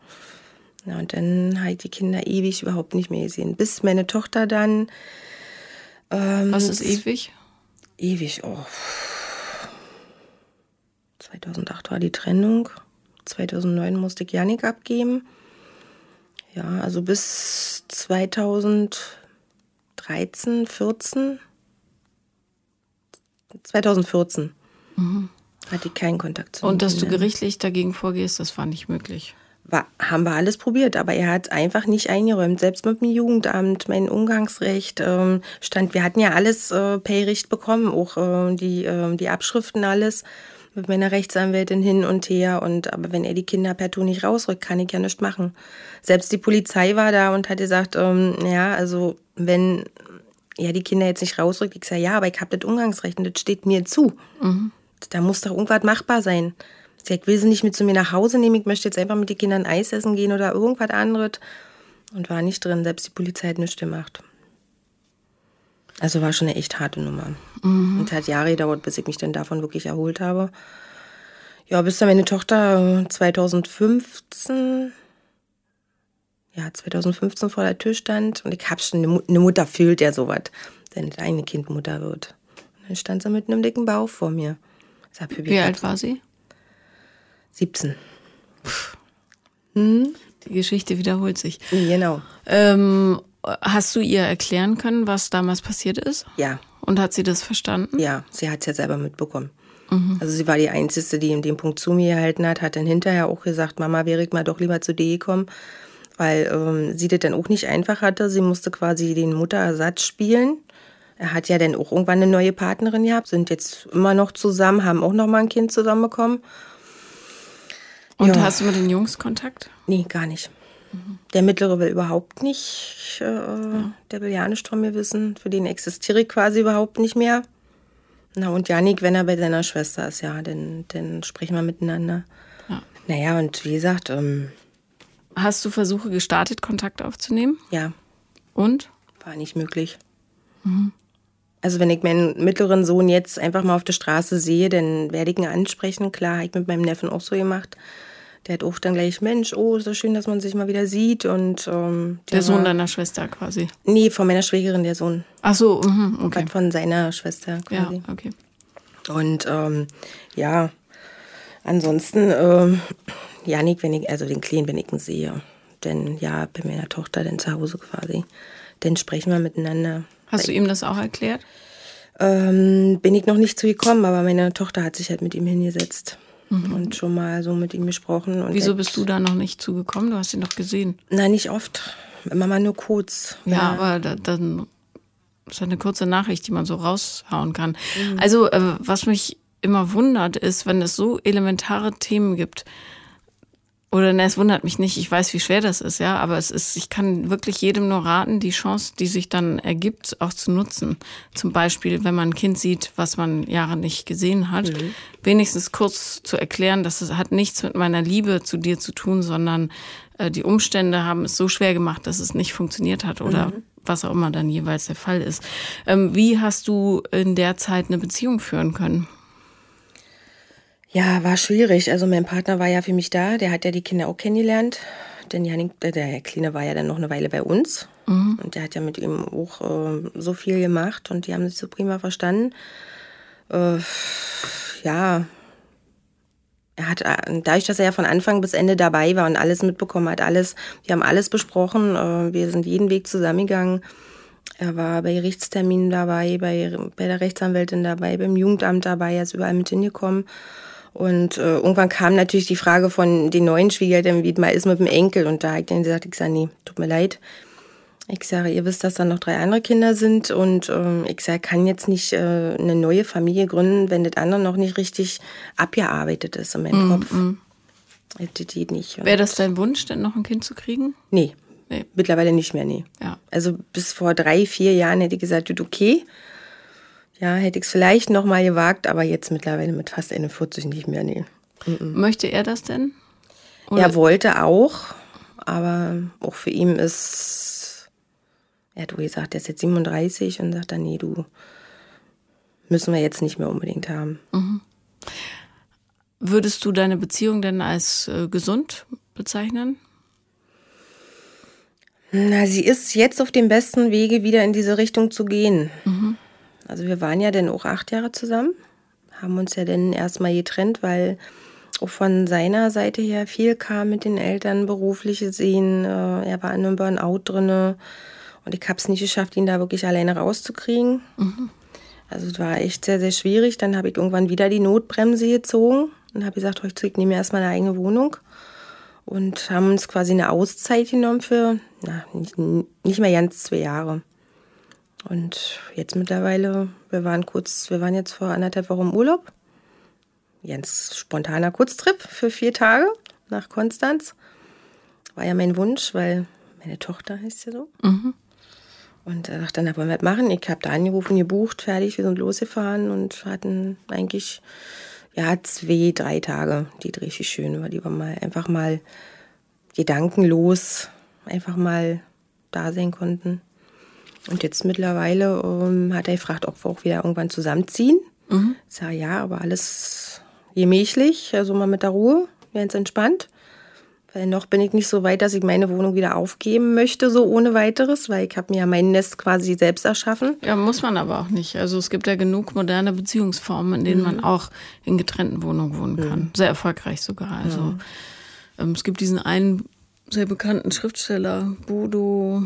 Ja, und dann habe ich die Kinder ewig überhaupt nicht mehr gesehen. Bis meine Tochter dann ähm, Was ist ewig? Ewig, oh. 2008 war die Trennung. 2009 musste ich Janik abgeben. Ja, also bis 2013, 14. 2014 mhm. hatte ich keinen Kontakt zu Und dass du gerichtlich dagegen vorgehst, das war nicht möglich war, haben wir alles probiert, aber er hat einfach nicht eingeräumt. Selbst mit dem Jugendamt, mein Umgangsrecht ähm, stand, wir hatten ja alles äh, Payrecht bekommen, auch äh, die, äh, die Abschriften alles mit meiner Rechtsanwältin hin und her. Und aber wenn er die Kinder per Tour nicht rausrückt, kann ich ja nichts machen. Selbst die Polizei war da und hat gesagt, ähm, ja, also wenn er die Kinder jetzt nicht rausrückt, ich sage, ja, aber ich habe das Umgangsrecht und das steht mir zu. Mhm. Da muss doch irgendwas machbar sein. Ich will sie nicht mit zu mir nach Hause nehmen, ich möchte jetzt einfach mit den Kindern Eis essen gehen oder irgendwas anderes. Und war nicht drin, selbst die Polizei hat nichts gemacht. Also war schon eine echt harte Nummer. Mhm. Und hat Jahre gedauert, bis ich mich dann davon wirklich erholt habe. Ja, bis dann meine Tochter 2015, ja, 2015 vor der Tür stand und ich hab schon, eine Mutter fühlt ja sowas, wenn das eigene Kind Mutter wird. Und dann stand sie mit einem dicken Bauch vor mir. Wie alt war sie? 17. Hm? Die Geschichte wiederholt sich. Genau. Ähm, hast du ihr erklären können, was damals passiert ist? Ja. Und hat sie das verstanden? Ja, sie hat es ja selber mitbekommen. Mhm. Also sie war die Einzige, die in dem Punkt zu mir gehalten hat, hat dann hinterher auch gesagt, Mama, wäre ich mal doch lieber zu dir gekommen, weil ähm, sie das dann auch nicht einfach hatte. Sie musste quasi den Mutterersatz spielen. Er hat ja dann auch irgendwann eine neue Partnerin gehabt, sind jetzt immer noch zusammen, haben auch noch mal ein Kind zusammen bekommen. Und ja. hast du mit den Jungs Kontakt? Nee, gar nicht. Mhm. Der Mittlere will überhaupt nicht, äh, ja. der will ja nicht von mir wissen. Für den existiere ich quasi überhaupt nicht mehr. Na, und Janik, wenn er bei seiner Schwester ist, ja, dann, dann sprechen wir miteinander. Ja. Naja, und wie gesagt. Ähm, Hast du Versuche gestartet, Kontakt aufzunehmen? Ja. Und? War nicht möglich. Mhm. Also wenn ich meinen mittleren Sohn jetzt einfach mal auf der Straße sehe, dann werde ich ihn ansprechen. Klar, habe ich mit meinem Neffen auch so gemacht. Der hat auch dann gleich, Mensch, oh, ist so schön, dass man sich mal wieder sieht. Und, ähm, der, der Sohn war, deiner Schwester quasi? Nee, von meiner Schwägerin, der Sohn. Ach so, mhm, okay. Von seiner Schwester quasi. Ja, okay. Und ähm, ja, ansonsten, ähm, Janik, wenn ich, also den Kleinen, wenn ich ihn sehe, denn ja, bei meiner Tochter dann zu Hause quasi, dann sprechen wir miteinander. Hast du ihm das auch erklärt? Ähm, bin ich noch nicht zu gekommen, aber meine Tochter hat sich halt mit ihm hingesetzt mhm. und schon mal so mit ihm gesprochen. Wieso bist du da noch nicht zugekommen? Du hast ihn doch gesehen. Nein, nicht oft. Immer mal nur kurz. Ja, ja. aber da, dann ist eine kurze Nachricht, die man so raushauen kann. Mhm. Also, äh, was mich immer wundert, ist, wenn es so elementare Themen gibt, oder ne, es wundert mich nicht, ich weiß, wie schwer das ist, ja, aber es ist, ich kann wirklich jedem nur raten, die Chance, die sich dann ergibt, auch zu nutzen. Zum Beispiel, wenn man ein Kind sieht, was man Jahre nicht gesehen hat, mhm. wenigstens kurz zu erklären, dass es hat nichts mit meiner Liebe zu dir zu tun, sondern äh, die Umstände haben es so schwer gemacht, dass es nicht funktioniert hat oder mhm. was auch immer dann jeweils der Fall ist. Ähm, wie hast du in der Zeit eine Beziehung führen können? Ja, war schwierig. Also mein Partner war ja für mich da, der hat ja die Kinder auch kennengelernt. Denn Janik, äh, der Herr Kleine war ja dann noch eine Weile bei uns. Mhm. Und der hat ja mit ihm auch äh, so viel gemacht und die haben sich so prima verstanden. Äh, ja, er hat, äh, dadurch, dass er ja von Anfang bis Ende dabei war und alles mitbekommen hat, alles, wir haben alles besprochen, äh, wir sind jeden Weg zusammengegangen. Er war bei Gerichtsterminen dabei, bei, bei der Rechtsanwältin dabei, beim Jugendamt dabei, er ist überall mit hingekommen. Und äh, irgendwann kam natürlich die Frage von den neuen Schwiegereltern, wie es mal ist mit dem Enkel. Und da habe ich dann gesagt, ich sage, nee, tut mir leid. Ich sage, ihr wisst, dass da noch drei andere Kinder sind. Und ähm, ich sage, kann jetzt nicht äh, eine neue Familie gründen, wenn das andere noch nicht richtig abgearbeitet ist in meinem mm, Kopf. Mm. Das geht nicht. Wäre das dein Wunsch, denn noch ein Kind zu kriegen? Nee. nee. Mittlerweile nicht mehr, nee. Ja. Also bis vor drei, vier Jahren hätte ich gesagt, okay, ja, hätte ich es vielleicht noch mal gewagt, aber jetzt mittlerweile mit fast 41 nicht mehr, nee. Möchte er das denn? Oder? Er wollte auch, aber auch für ihn ist, er hat gesagt, er ist jetzt 37 und sagt dann, nee, du, müssen wir jetzt nicht mehr unbedingt haben. Mhm. Würdest du deine Beziehung denn als äh, gesund bezeichnen? Na, sie ist jetzt auf dem besten Wege, wieder in diese Richtung zu gehen. Mhm. Also wir waren ja dann auch acht Jahre zusammen, haben uns ja dann erstmal getrennt, weil auch von seiner Seite her viel kam mit den Eltern, berufliche Sehen. Äh, er war in einem Burnout drin und ich habe es nicht geschafft, ihn da wirklich alleine rauszukriegen. Mhm. Also es war echt sehr, sehr schwierig. Dann habe ich irgendwann wieder die Notbremse gezogen und habe gesagt, heute ich nehme erstmal eine eigene Wohnung und haben uns quasi eine Auszeit genommen für na, nicht, nicht mehr ganz zwei Jahre. Und jetzt mittlerweile, wir waren kurz, wir waren jetzt vor anderthalb Wochen im Urlaub. Ganz spontaner Kurztrip für vier Tage nach Konstanz. War ja mein Wunsch, weil meine Tochter heißt ja so. Mhm. Und er dachte, dann wollen wir das machen. Ich habe da angerufen, gebucht, fertig, wir sind losgefahren und hatten eigentlich ja, zwei, drei Tage, die richtig schön war. Die war mal einfach mal gedankenlos, einfach mal da sein konnten. Und jetzt mittlerweile ähm, hat er gefragt, ob wir auch wieder irgendwann zusammenziehen. Mhm. Ich sage ja, aber alles gemächlich, also mal mit der Ruhe, ganz entspannt. Weil noch bin ich nicht so weit, dass ich meine Wohnung wieder aufgeben möchte, so ohne weiteres, weil ich habe mir ja mein Nest quasi selbst erschaffen. Ja, muss man aber auch nicht. Also es gibt ja genug moderne Beziehungsformen, in denen mhm. man auch in getrennten Wohnungen wohnen kann. Mhm. Sehr erfolgreich sogar. Also mhm. ähm, es gibt diesen einen sehr bekannten Schriftsteller, Bodo,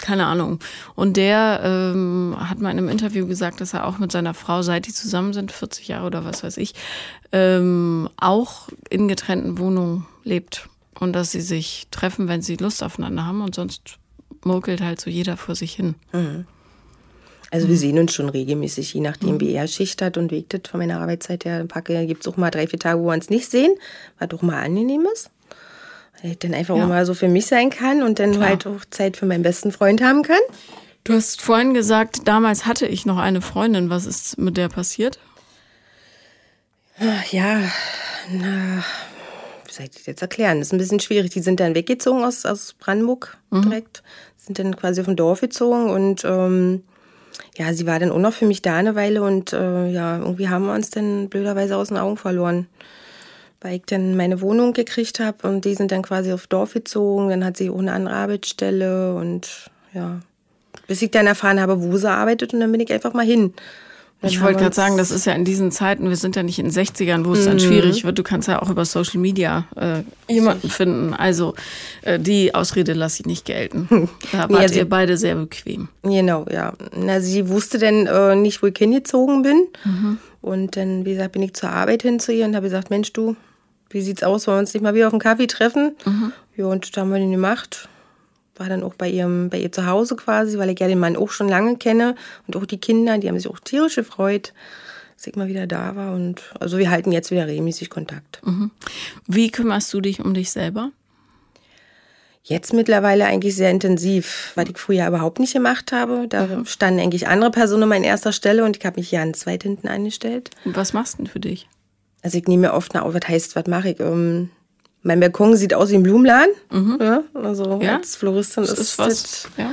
keine Ahnung. Und der ähm, hat mal in einem Interview gesagt, dass er auch mit seiner Frau, seit die zusammen sind, 40 Jahre oder was weiß ich, ähm, auch in getrennten Wohnungen lebt. Und dass sie sich treffen, wenn sie Lust aufeinander haben und sonst murkelt halt so jeder vor sich hin. Mhm. Also wir sehen uns schon regelmäßig, je nachdem, mhm. wie er Schicht hat und wegtet von meiner Arbeitszeit her. Packe gibt es auch mal drei, vier Tage, wo wir uns nicht sehen, was doch mal angenehm ist. Ich dann einfach ja. auch mal so für mich sein kann und dann Klar. halt auch Zeit für meinen besten Freund haben kann. Du hast vorhin gesagt, damals hatte ich noch eine Freundin. Was ist mit der passiert? Ja, na, wie soll ich das jetzt erklären? Das ist ein bisschen schwierig. Die sind dann weggezogen aus, aus Brandenburg mhm. direkt, sind dann quasi auf dem Dorf gezogen und ähm, ja, sie war dann auch noch für mich da eine Weile und äh, ja, irgendwie haben wir uns dann blöderweise aus den Augen verloren weil ich dann meine Wohnung gekriegt habe und die sind dann quasi auf Dorf gezogen. Dann hat sie auch eine andere Arbeitsstelle und ja, bis ich dann erfahren habe, wo sie arbeitet und dann bin ich einfach mal hin. Ich wollte gerade sagen, das ist ja in diesen Zeiten, wir sind ja nicht in den 60ern, wo es dann mhm. schwierig wird. Du kannst ja auch über Social Media äh, jemanden finden. Also äh, die Ausrede lasse ich nicht gelten. Da wart nee, also, ihr beide sehr bequem. Genau, ja. Na, sie wusste dann äh, nicht, wo ich hingezogen bin. Mhm. Und dann, wie gesagt, bin ich zur Arbeit hin zu ihr und habe gesagt, Mensch, du, wie sieht's aus, wollen wir uns nicht mal wieder auf einen Kaffee treffen? Mhm. Ja, und da haben wir den gemacht. War dann auch bei, ihrem, bei ihr zu Hause quasi, weil ich ja den Mann auch schon lange kenne und auch die Kinder, die haben sich auch tierisch gefreut, dass ich mal wieder da war. Und also wir halten jetzt wieder regelmäßig Kontakt. Mhm. Wie kümmerst du dich um dich selber? Jetzt mittlerweile eigentlich sehr intensiv, weil ich früher überhaupt nicht gemacht habe. Da mhm. standen eigentlich andere Personen an erster Stelle und ich habe mich ganz weit hinten eingestellt. Und was machst du denn für dich? Also ich nehme mir oft nach, oh, was heißt, was mache ich? Um, ähm, mein Balkon sieht aus wie ein Blumenladen. Mhm. Ja, also ja? als Floristin ist, ist was. Ja.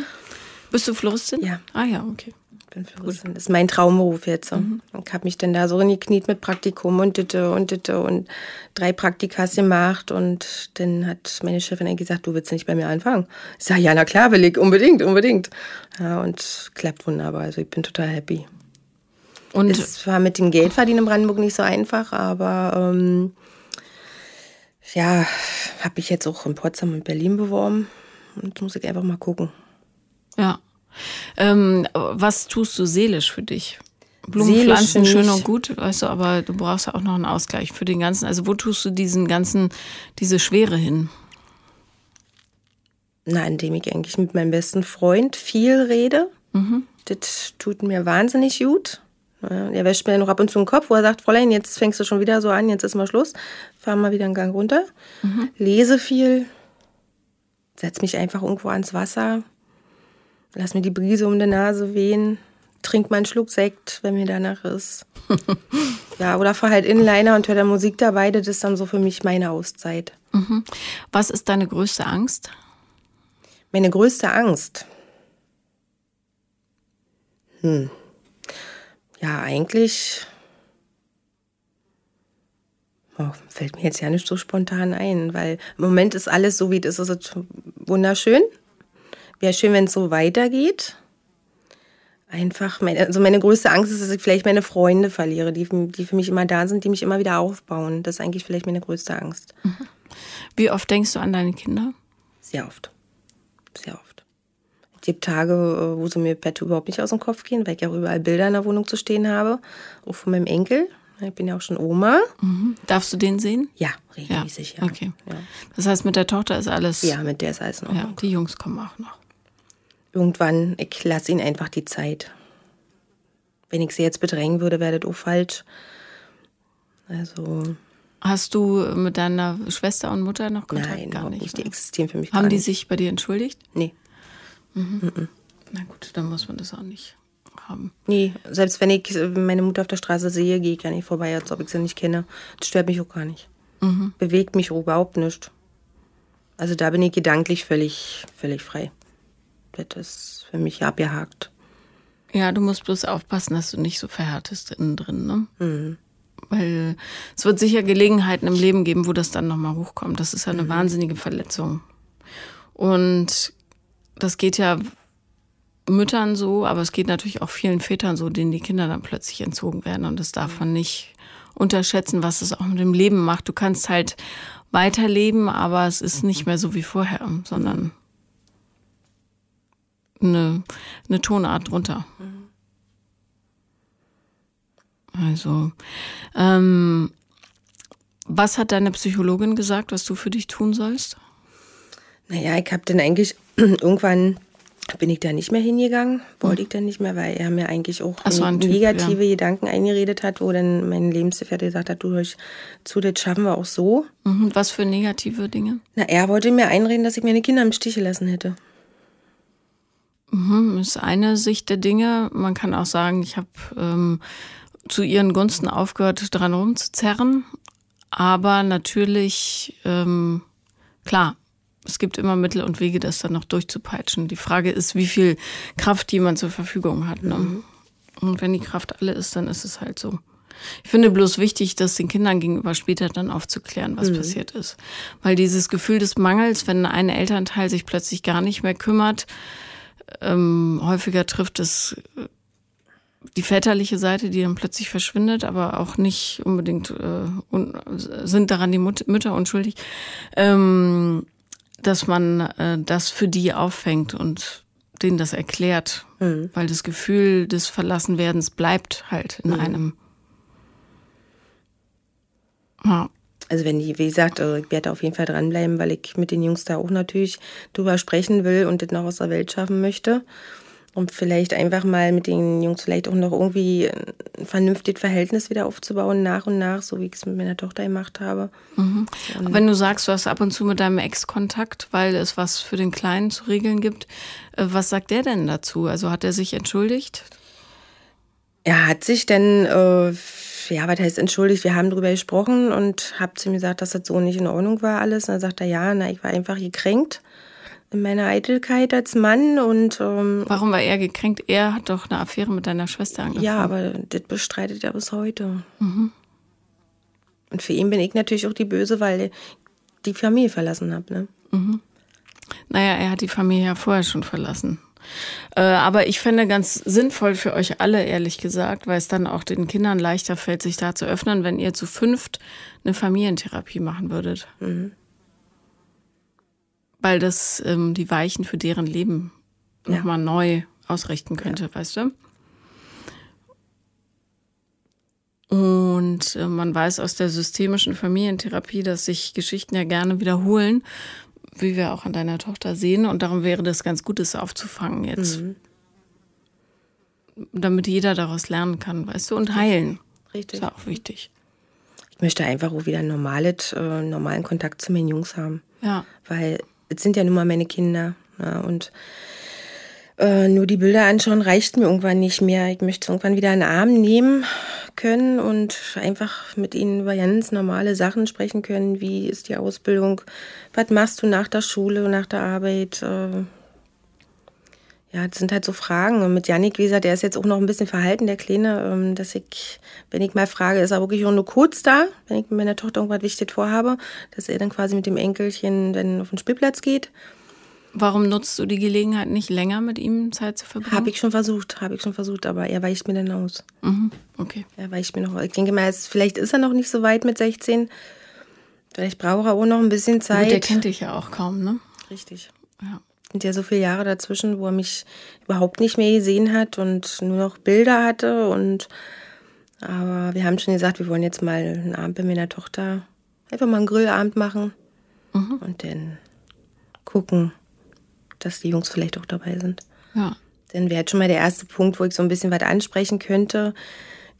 Bist du Floristin? Ja. Ah ja, okay. Ich bin Floristin. Das ist mein Traumberuf jetzt. Mhm. Ich habe mich dann da so reingekniet mit Praktikum und ditte und ditte und drei Praktikas gemacht. Und dann hat meine Chefin gesagt, du willst nicht bei mir anfangen. Ich sage, ja, na klar will ich, unbedingt, unbedingt. Ja, und klappt wunderbar. Also ich bin total happy. Und es war mit dem Geldverdienen in Brandenburg nicht so einfach, aber ähm, ja, habe ich jetzt auch in Potsdam und Berlin beworben. Und muss ich einfach mal gucken. Ja. Ähm, was tust du seelisch für dich? Blumenpflanzen schön und gut, weißt du, aber du brauchst ja auch noch einen Ausgleich für den ganzen. Also wo tust du diesen ganzen, diese Schwere hin? Na, indem ich eigentlich mit meinem besten Freund viel rede. Mhm. Das tut mir wahnsinnig gut. Er wäscht mir noch ab und zu den Kopf, wo er sagt, Fräulein, jetzt fängst du schon wieder so an, jetzt ist mal Schluss. Fahr mal wieder einen Gang runter. Mhm. Lese viel, setz mich einfach irgendwo ans Wasser, lass mir die Brise um die Nase wehen, trink mal einen Schluck Sekt, wenn mir danach ist. ja, oder fahr halt Inliner und hör da Musik dabei, das ist dann so für mich meine Auszeit. Mhm. Was ist deine größte Angst? Meine größte Angst? Hm. Ja, eigentlich oh, fällt mir jetzt ja nicht so spontan ein, weil im Moment ist alles so, wie es ist. Ist wunderschön. Wäre schön, wenn es so weitergeht. Einfach, meine, also meine größte Angst ist, dass ich vielleicht meine Freunde verliere, die, die für mich immer da sind, die mich immer wieder aufbauen. Das ist eigentlich vielleicht meine größte Angst. Mhm. Wie oft denkst du an deine Kinder? Sehr oft. Sehr oft. Es gibt Tage, äh, wo sie mir per überhaupt nicht aus dem Kopf gehen, weil ich auch überall Bilder in der Wohnung zu stehen habe. Auch von meinem Enkel. Ich bin ja auch schon Oma. Mhm. Darfst du den sehen? Ja, regelmäßig, ja. ja. Okay. Ja. Das heißt, mit der Tochter ist alles. Ja, mit der ist alles noch. Ja, die Jungs kommen auch noch. Irgendwann, ich lasse ihnen einfach die Zeit. Wenn ich sie jetzt bedrängen würde, wäre das auch falsch. Also. Hast du mit deiner Schwester und Mutter noch Kontakt? Nein, gar nicht. nicht. Die existieren für mich Haben gar die sich bei dir entschuldigt? Nee. Mhm. Mhm. Na gut, dann muss man das auch nicht haben. Nee, selbst wenn ich meine Mutter auf der Straße sehe, gehe ich gar nicht vorbei, als ob ich sie nicht kenne. Das stört mich auch gar nicht. Mhm. Bewegt mich auch überhaupt nicht. Also da bin ich gedanklich völlig, völlig frei. Das ist für mich abgehakt. Ja, du musst bloß aufpassen, dass du nicht so verhärtest innen drin, ne? Mhm. Weil es wird sicher Gelegenheiten im Leben geben, wo das dann nochmal hochkommt. Das ist ja eine mhm. wahnsinnige Verletzung. Und das geht ja Müttern so, aber es geht natürlich auch vielen Vätern so, denen die Kinder dann plötzlich entzogen werden. Und das darf man nicht unterschätzen, was es auch mit dem Leben macht. Du kannst halt weiterleben, aber es ist nicht mehr so wie vorher, sondern eine, eine Tonart drunter. Also, ähm, was hat deine Psychologin gesagt, was du für dich tun sollst? Naja, ich habe dann eigentlich irgendwann bin ich da nicht mehr hingegangen, wollte ich dann nicht mehr, weil er mir eigentlich auch so, negative ja. Gedanken eingeredet hat, wo dann mein Lebensgefährte gesagt hat, du hörst zu, das schaffen wir auch so. Mhm. Was für negative Dinge? Na, er wollte mir einreden, dass ich meine Kinder im Stich gelassen hätte. Mhm, ist eine Sicht der Dinge. Man kann auch sagen, ich habe ähm, zu ihren Gunsten aufgehört, dran rumzuzerren. Aber natürlich, ähm, klar, es gibt immer Mittel und Wege, das dann noch durchzupeitschen. Die Frage ist, wie viel Kraft jemand zur Verfügung hat. Ne? Mhm. Und wenn die Kraft alle ist, dann ist es halt so. Ich finde bloß wichtig, das den Kindern gegenüber später dann aufzuklären, was mhm. passiert ist. Weil dieses Gefühl des Mangels, wenn ein Elternteil sich plötzlich gar nicht mehr kümmert, ähm, häufiger trifft es äh, die väterliche Seite, die dann plötzlich verschwindet, aber auch nicht unbedingt äh, sind daran die Mut Mütter unschuldig. Ähm, dass man äh, das für die auffängt und denen das erklärt, mhm. weil das Gefühl des Verlassenwerdens bleibt halt in mhm. einem. Ja. Also wenn die, wie gesagt, also ich werde auf jeden Fall dranbleiben, weil ich mit den Jungs da auch natürlich drüber sprechen will und das noch aus der Welt schaffen möchte um vielleicht einfach mal mit den Jungs vielleicht auch noch irgendwie ein vernünftiges Verhältnis wieder aufzubauen, nach und nach, so wie ich es mit meiner Tochter gemacht habe. Mhm. Wenn du sagst, du hast ab und zu mit deinem Ex Kontakt, weil es was für den Kleinen zu regeln gibt, äh, was sagt der denn dazu? Also hat er sich entschuldigt? Er hat sich dann, äh, ja, was heißt entschuldigt? Wir haben darüber gesprochen und habe zu ihm gesagt, dass das so nicht in Ordnung war alles. Und dann sagt er, ja, na, ich war einfach gekränkt in meiner Eitelkeit als Mann und ähm, warum war er gekränkt? Er hat doch eine Affäre mit deiner Schwester angefangen. Ja, aber das bestreitet er bis heute. Mhm. Und für ihn bin ich natürlich auch die Böse, weil ich die Familie verlassen habe. Ne? Mhm. Naja, er hat die Familie ja vorher schon verlassen. Äh, aber ich fände ganz sinnvoll für euch alle, ehrlich gesagt, weil es dann auch den Kindern leichter fällt, sich da zu öffnen, wenn ihr zu fünft eine Familientherapie machen würdet. Mhm weil das ähm, die Weichen für deren Leben ja. nochmal neu ausrichten könnte, ja. weißt du? Und äh, man weiß aus der systemischen Familientherapie, dass sich Geschichten ja gerne wiederholen, wie wir auch an deiner Tochter sehen. Und darum wäre das ganz gut, das aufzufangen jetzt. Mhm. Damit jeder daraus lernen kann, weißt du, und heilen. Richtig. Das ist auch wichtig. Ich möchte einfach auch wieder normales, äh, normalen Kontakt zu meinen Jungs haben. Ja. Weil es sind ja nun mal meine Kinder. Ja, und äh, nur die Bilder anschauen reicht mir irgendwann nicht mehr. Ich möchte irgendwann wieder einen Arm nehmen können und einfach mit ihnen über ganz normale Sachen sprechen können. Wie ist die Ausbildung? Was machst du nach der Schule, nach der Arbeit? Äh, ja, das sind halt so Fragen. Und mit Janik, wie gesagt, der ist jetzt auch noch ein bisschen verhalten, der Kleine, ähm, dass ich, wenn ich mal frage, ist er wirklich auch nur kurz da, wenn ich mit meiner Tochter irgendwas Wichtiges vorhabe, dass er dann quasi mit dem Enkelchen dann auf den Spielplatz geht. Warum nutzt du die Gelegenheit nicht länger mit ihm Zeit zu verbringen? Habe ich schon versucht, habe ich schon versucht, aber er weicht mir dann aus. Mhm, okay. Er weicht mir noch aus. Ich denke mal, vielleicht ist er noch nicht so weit mit 16. Vielleicht braucht er auch noch ein bisschen Zeit. Gut, der kennt dich ja auch kaum, ne? Richtig. Ja sind ja so viele Jahre dazwischen, wo er mich überhaupt nicht mehr gesehen hat und nur noch Bilder hatte. Und aber wir haben schon gesagt, wir wollen jetzt mal einen Abend mit meiner Tochter einfach mal einen Grillabend machen mhm. und dann gucken, dass die Jungs vielleicht auch dabei sind. Ja. Dann wäre schon mal der erste Punkt, wo ich so ein bisschen was ansprechen könnte,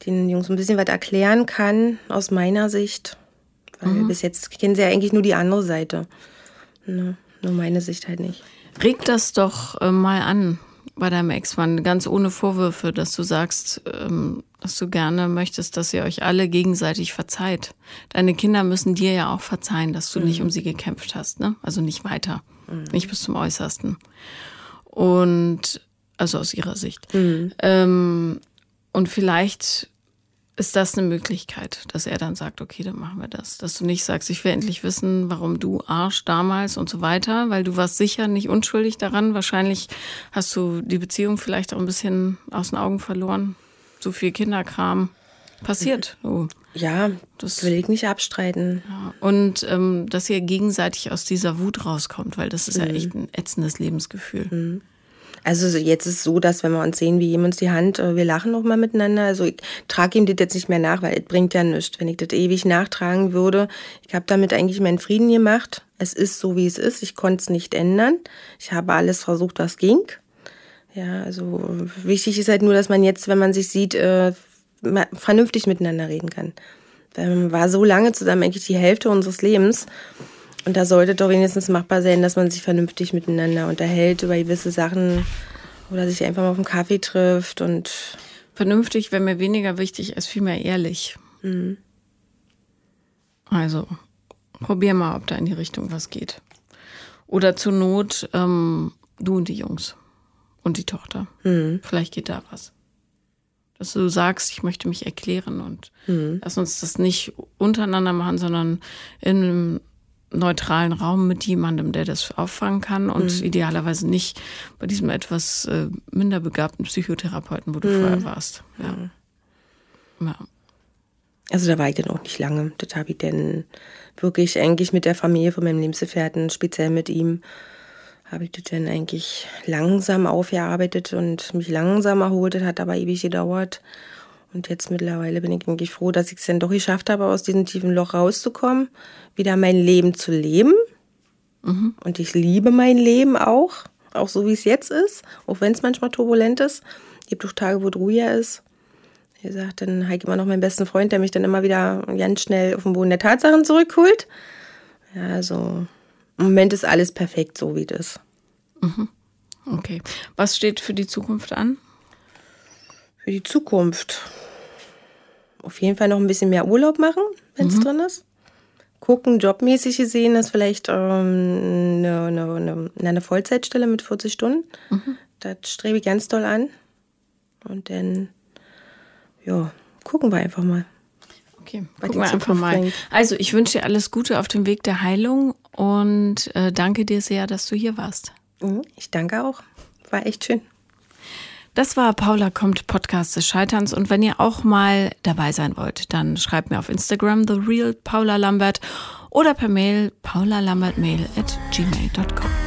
den Jungs ein bisschen was erklären kann aus meiner Sicht. Weil mhm. bis jetzt kennen sie ja eigentlich nur die andere Seite. Ne? Nur meine Sicht halt nicht. Reg das doch äh, mal an. bei deinem Ex-Mann, ganz ohne Vorwürfe, dass du sagst, ähm, dass du gerne möchtest, dass ihr euch alle gegenseitig verzeiht. Deine Kinder müssen dir ja auch verzeihen, dass du mhm. nicht um sie gekämpft hast, ne? Also nicht weiter, mhm. nicht bis zum Äußersten. Und also aus ihrer Sicht. Mhm. Ähm, und vielleicht ist das eine Möglichkeit, dass er dann sagt, okay, dann machen wir das. Dass du nicht sagst, ich will endlich wissen, warum du Arsch damals und so weiter, weil du warst sicher nicht unschuldig daran. Wahrscheinlich hast du die Beziehung vielleicht auch ein bisschen aus den Augen verloren. So viel Kinderkram passiert. Oh. Ja, das will ich nicht abstreiten. Ja. Und ähm, dass ihr gegenseitig aus dieser Wut rauskommt, weil das ist mhm. ja echt ein ätzendes Lebensgefühl. Mhm. Also jetzt ist es so, dass wenn wir uns sehen, wir geben uns die Hand, äh, wir lachen noch mal miteinander. Also ich trage ihm das jetzt nicht mehr nach, weil es bringt ja nichts. Wenn ich das ewig nachtragen würde, ich habe damit eigentlich meinen Frieden gemacht. Es ist so, wie es ist. Ich konnte es nicht ändern. Ich habe alles versucht, was ging. Ja, also wichtig ist halt nur, dass man jetzt, wenn man sich sieht, äh, vernünftig miteinander reden kann. Man war so lange zusammen, eigentlich die Hälfte unseres Lebens. Und da sollte doch wenigstens machbar sein, dass man sich vernünftig miteinander unterhält über gewisse Sachen oder sich einfach mal auf einen Kaffee trifft und. Vernünftig wäre mir weniger wichtig als vielmehr ehrlich. Mhm. Also, probier mal, ob da in die Richtung was geht. Oder zur Not ähm, du und die Jungs und die Tochter. Mhm. Vielleicht geht da was. Dass du sagst, ich möchte mich erklären und mhm. lass uns das nicht untereinander machen, sondern in einem neutralen Raum mit jemandem, der das auffangen kann und mhm. idealerweise nicht bei diesem etwas äh, minder begabten Psychotherapeuten, wo du mhm. vorher warst. Ja. Mhm. ja. Also da war ich dann auch nicht lange. Das habe ich dann wirklich eigentlich mit der Familie von meinem Lebensgefährten, speziell mit ihm, habe ich das dann eigentlich langsam aufgearbeitet und mich langsam erholt. Das hat aber ewig gedauert. Und jetzt mittlerweile bin ich eigentlich froh, dass ich es dann doch geschafft habe, aus diesem tiefen Loch rauszukommen, wieder mein Leben zu leben. Mhm. Und ich liebe mein Leben auch, auch so wie es jetzt ist, auch wenn es manchmal turbulent ist. Es gibt auch Tage, wo es ruhiger ist. Wie gesagt, dann habe ich immer noch meinen besten Freund, der mich dann immer wieder ganz schnell auf den Boden der Tatsachen zurückholt. Ja, also im Moment ist alles perfekt, so wie das. Mhm. Okay. Was steht für die Zukunft an? Für die Zukunft auf jeden Fall noch ein bisschen mehr Urlaub machen, wenn es mhm. drin ist. Gucken, jobmäßig gesehen, ist vielleicht ähm, eine, eine, eine, Vollzeitstelle mit 40 Stunden. Mhm. Das strebe ich ganz doll an. Und dann, ja, gucken wir einfach mal. Okay, gucken wir einfach mal. Bringt. Also, ich wünsche dir alles Gute auf dem Weg der Heilung und äh, danke dir sehr, dass du hier warst. Mhm, ich danke auch. War echt schön. Das war Paula kommt Podcast des Scheiterns und wenn ihr auch mal dabei sein wollt, dann schreibt mir auf Instagram The Real Paula Lambert oder per Mail paulalambertmail at gmail.com.